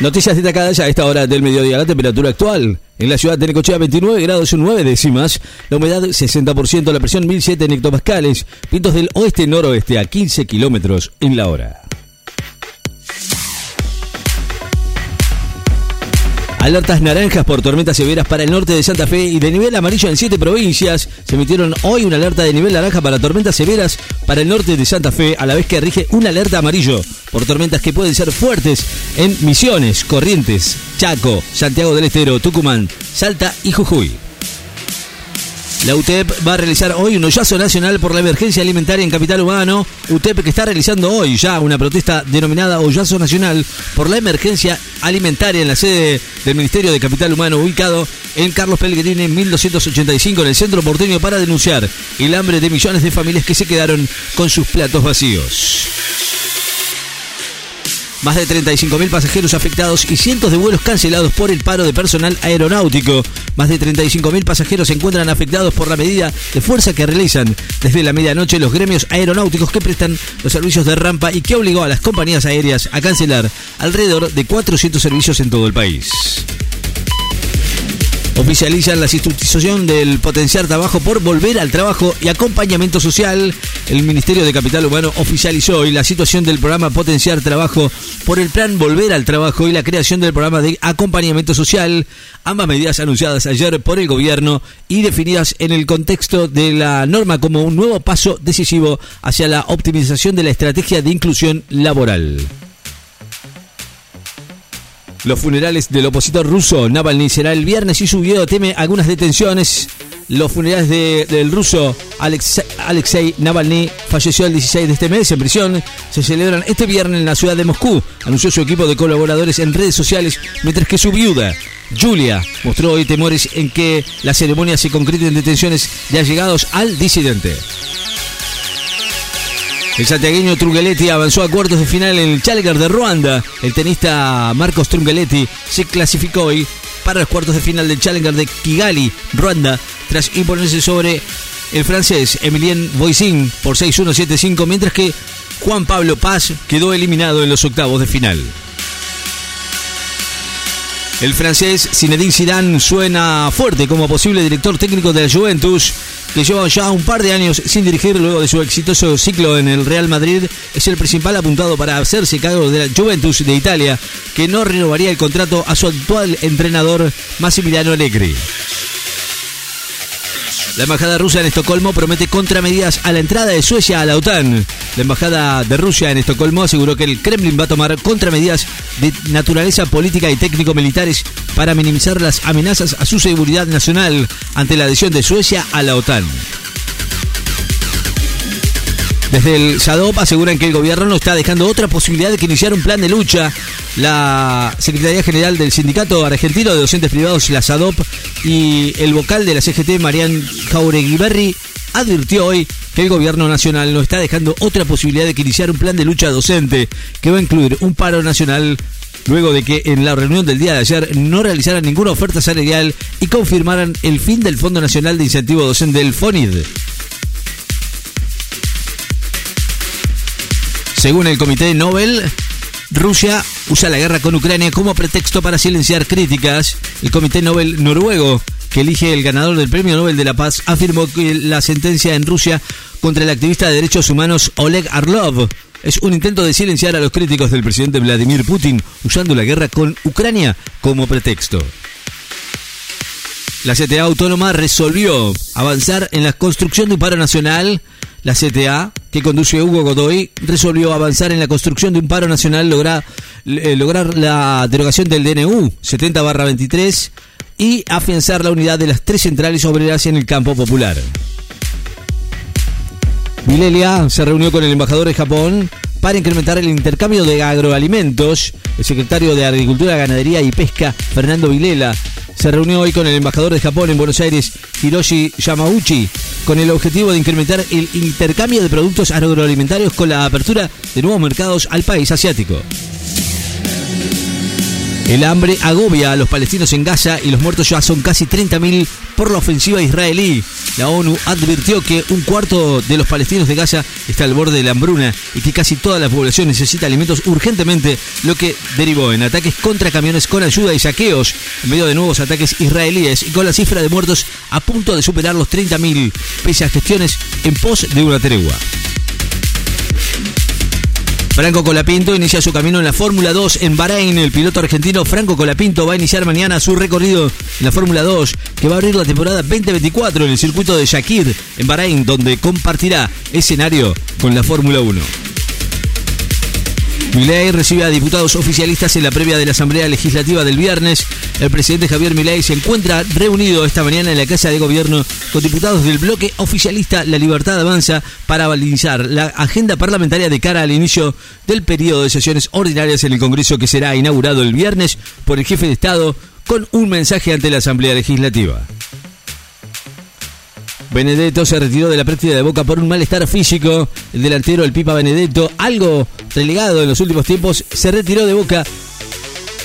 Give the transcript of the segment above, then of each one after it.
Noticias destacadas a esta hora del mediodía. La temperatura actual en la ciudad de Necochea 29 grados 9 décimas. La humedad 60%, la presión 1007 en hectopascales. Vientos del oeste-noroeste a 15 kilómetros en la hora. Alertas naranjas por tormentas severas para el norte de Santa Fe y de nivel amarillo en siete provincias. Se emitieron hoy una alerta de nivel naranja para tormentas severas para el norte de Santa Fe, a la vez que rige una alerta amarillo por tormentas que pueden ser fuertes en Misiones, Corrientes, Chaco, Santiago del Estero, Tucumán, Salta y Jujuy. La UTEP va a realizar hoy un hoyazo nacional por la emergencia alimentaria en Capital Humano. UTEP que está realizando hoy ya una protesta denominada hoyazo nacional por la emergencia alimentaria en la sede del Ministerio de Capital Humano ubicado en Carlos Pellegrini en 1285 en el centro porteño para denunciar el hambre de millones de familias que se quedaron con sus platos vacíos. Más de 35.000 pasajeros afectados y cientos de vuelos cancelados por el paro de personal aeronáutico. Más de 35.000 pasajeros se encuentran afectados por la medida de fuerza que realizan desde la medianoche los gremios aeronáuticos que prestan los servicios de rampa y que obligó a las compañías aéreas a cancelar alrededor de 400 servicios en todo el país. Oficializan la institución del potenciar trabajo por volver al trabajo y acompañamiento social. El Ministerio de Capital Humano oficializó hoy la situación del programa Potenciar Trabajo por el plan Volver al Trabajo y la creación del programa de acompañamiento social. Ambas medidas anunciadas ayer por el gobierno y definidas en el contexto de la norma como un nuevo paso decisivo hacia la optimización de la estrategia de inclusión laboral. Los funerales del opositor ruso Navalny será el viernes y su video teme algunas detenciones. Los funerales del ruso Alexei Navalny falleció el 16 de este mes en prisión. Se celebran este viernes en la ciudad de Moscú, anunció su equipo de colaboradores en redes sociales, mientras que su viuda, Julia, mostró hoy temores en que la ceremonia se concrete en detenciones de allegados al disidente. El santiagueño Trungeletti avanzó a cuartos de final en el Challenger de Ruanda. El tenista Marcos Trungeletti se clasificó hoy para los cuartos de final del Challenger de Kigali, Ruanda, tras imponerse sobre el francés Emilien Voisin por 6-1-7-5, mientras que Juan Pablo Paz quedó eliminado en los octavos de final. El francés Zinedine Zidane suena fuerte como posible director técnico de la Juventus, que lleva ya un par de años sin dirigir luego de su exitoso ciclo en el Real Madrid. Es el principal apuntado para hacerse cargo de la Juventus de Italia, que no renovaría el contrato a su actual entrenador Massimiliano Allegri. La embajada rusa en Estocolmo promete contramedidas a la entrada de Suecia a la OTAN. La embajada de Rusia en Estocolmo aseguró que el Kremlin va a tomar contramedidas de naturaleza política y técnico-militares para minimizar las amenazas a su seguridad nacional ante la adhesión de Suecia a la OTAN. Desde el SADOP aseguran que el gobierno no está dejando otra posibilidad de que iniciar un plan de lucha. La Secretaría General del Sindicato Argentino de Docentes Privados, la SADOP, y el vocal de la CGT, Marian Jauregui advirtió hoy que el gobierno nacional no está dejando otra posibilidad de que iniciar un plan de lucha docente que va a incluir un paro nacional luego de que en la reunión del día de ayer no realizaran ninguna oferta salarial y confirmaran el fin del Fondo Nacional de Incentivo Docente del FONID. Según el Comité Nobel, Rusia usa la guerra con Ucrania como pretexto para silenciar críticas. El Comité Nobel noruego, que elige el ganador del Premio Nobel de la Paz, afirmó que la sentencia en Rusia contra el activista de derechos humanos Oleg Arlov es un intento de silenciar a los críticos del presidente Vladimir Putin usando la guerra con Ucrania como pretexto. La CTA autónoma resolvió avanzar en la construcción de un paro nacional la CTA, que conduce Hugo Godoy, resolvió avanzar en la construcción de un paro nacional, lograr, eh, lograr la derogación del DNU 70-23 y afianzar la unidad de las tres centrales obreras en el campo popular. Vilelia se reunió con el embajador de Japón para incrementar el intercambio de agroalimentos. El secretario de Agricultura, Ganadería y Pesca, Fernando Vilela, se reunió hoy con el embajador de Japón en Buenos Aires, Hiroshi Yamauchi, con el objetivo de incrementar el intercambio de productos agroalimentarios con la apertura de nuevos mercados al país asiático. El hambre agobia a los palestinos en Gaza y los muertos ya son casi 30.000 por la ofensiva israelí. La ONU advirtió que un cuarto de los palestinos de Gaza está al borde de la hambruna y que casi toda la población necesita alimentos urgentemente, lo que derivó en ataques contra camiones con ayuda y saqueos en medio de nuevos ataques israelíes y con la cifra de muertos a punto de superar los 30.000, pese a gestiones en pos de una tregua. Franco Colapinto inicia su camino en la Fórmula 2 en Bahrein. El piloto argentino Franco Colapinto va a iniciar mañana su recorrido en la Fórmula 2, que va a abrir la temporada 2024 en el circuito de Shakir, en Bahrein, donde compartirá escenario con la Fórmula 1. Milei recibe a diputados oficialistas en la previa de la Asamblea Legislativa del viernes. El presidente Javier Milei se encuentra reunido esta mañana en la Casa de Gobierno con diputados del bloque oficialista La Libertad Avanza para balizar la agenda parlamentaria de cara al inicio del periodo de sesiones ordinarias en el Congreso que será inaugurado el viernes por el jefe de Estado con un mensaje ante la Asamblea Legislativa. Benedetto se retiró de la práctica de Boca por un malestar físico. El delantero, el Pipa Benedetto, algo relegado en los últimos tiempos, se retiró de Boca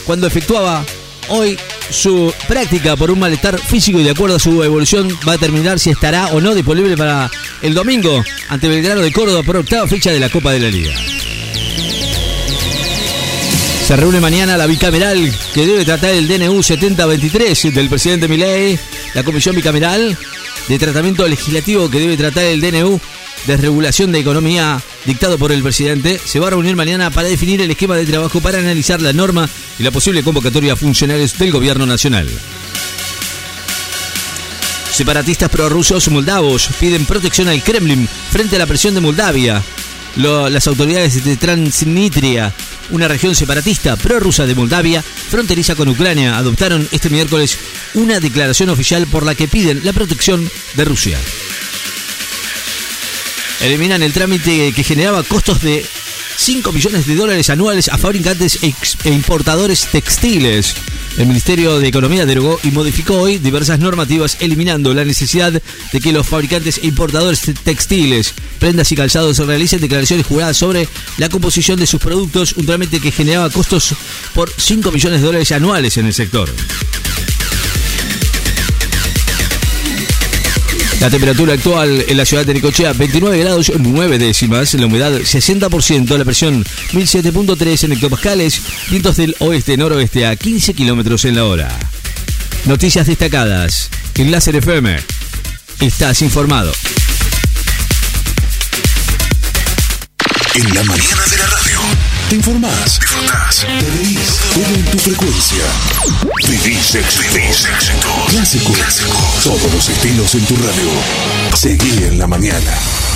cuando efectuaba hoy su práctica por un malestar físico y de acuerdo a su evolución va a determinar si estará o no disponible para el domingo ante Belgrano de Córdoba por octava fecha de la Copa de la Liga. Se reúne mañana la bicameral que debe tratar el DNU 7023 del presidente Milei, la comisión bicameral de tratamiento legislativo que debe tratar el DNU de regulación de economía dictado por el presidente, se va a reunir mañana para definir el esquema de trabajo para analizar la norma y la posible convocatoria a funcionarios del gobierno nacional. Separatistas prorrusos moldavos piden protección al Kremlin frente a la presión de Moldavia. Las autoridades de Transnistria una región separatista prorrusa de Moldavia, fronteriza con Ucrania, adoptaron este miércoles una declaración oficial por la que piden la protección de Rusia. Eliminan el trámite que generaba costos de 5 millones de dólares anuales a fabricantes e importadores textiles. El Ministerio de Economía derogó y modificó hoy diversas normativas eliminando la necesidad de que los fabricantes e importadores textiles, prendas y calzados realicen declaraciones juradas sobre la composición de sus productos, un trámite que generaba costos por 5 millones de dólares anuales en el sector. La temperatura actual en la ciudad de Nicochea, 29 grados 9 décimas, la humedad 60%, la presión 1007.3 en hectopascales, vientos del oeste-noroeste a 15 kilómetros en la hora. Noticias destacadas en Láser FM. Estás informado. En la mañana de la radio. Te informás, te reís, todo en tu frecuencia. Vivís éxito. Clásico. Clásico. Todos los estilos en tu radio. Seguí en la mañana.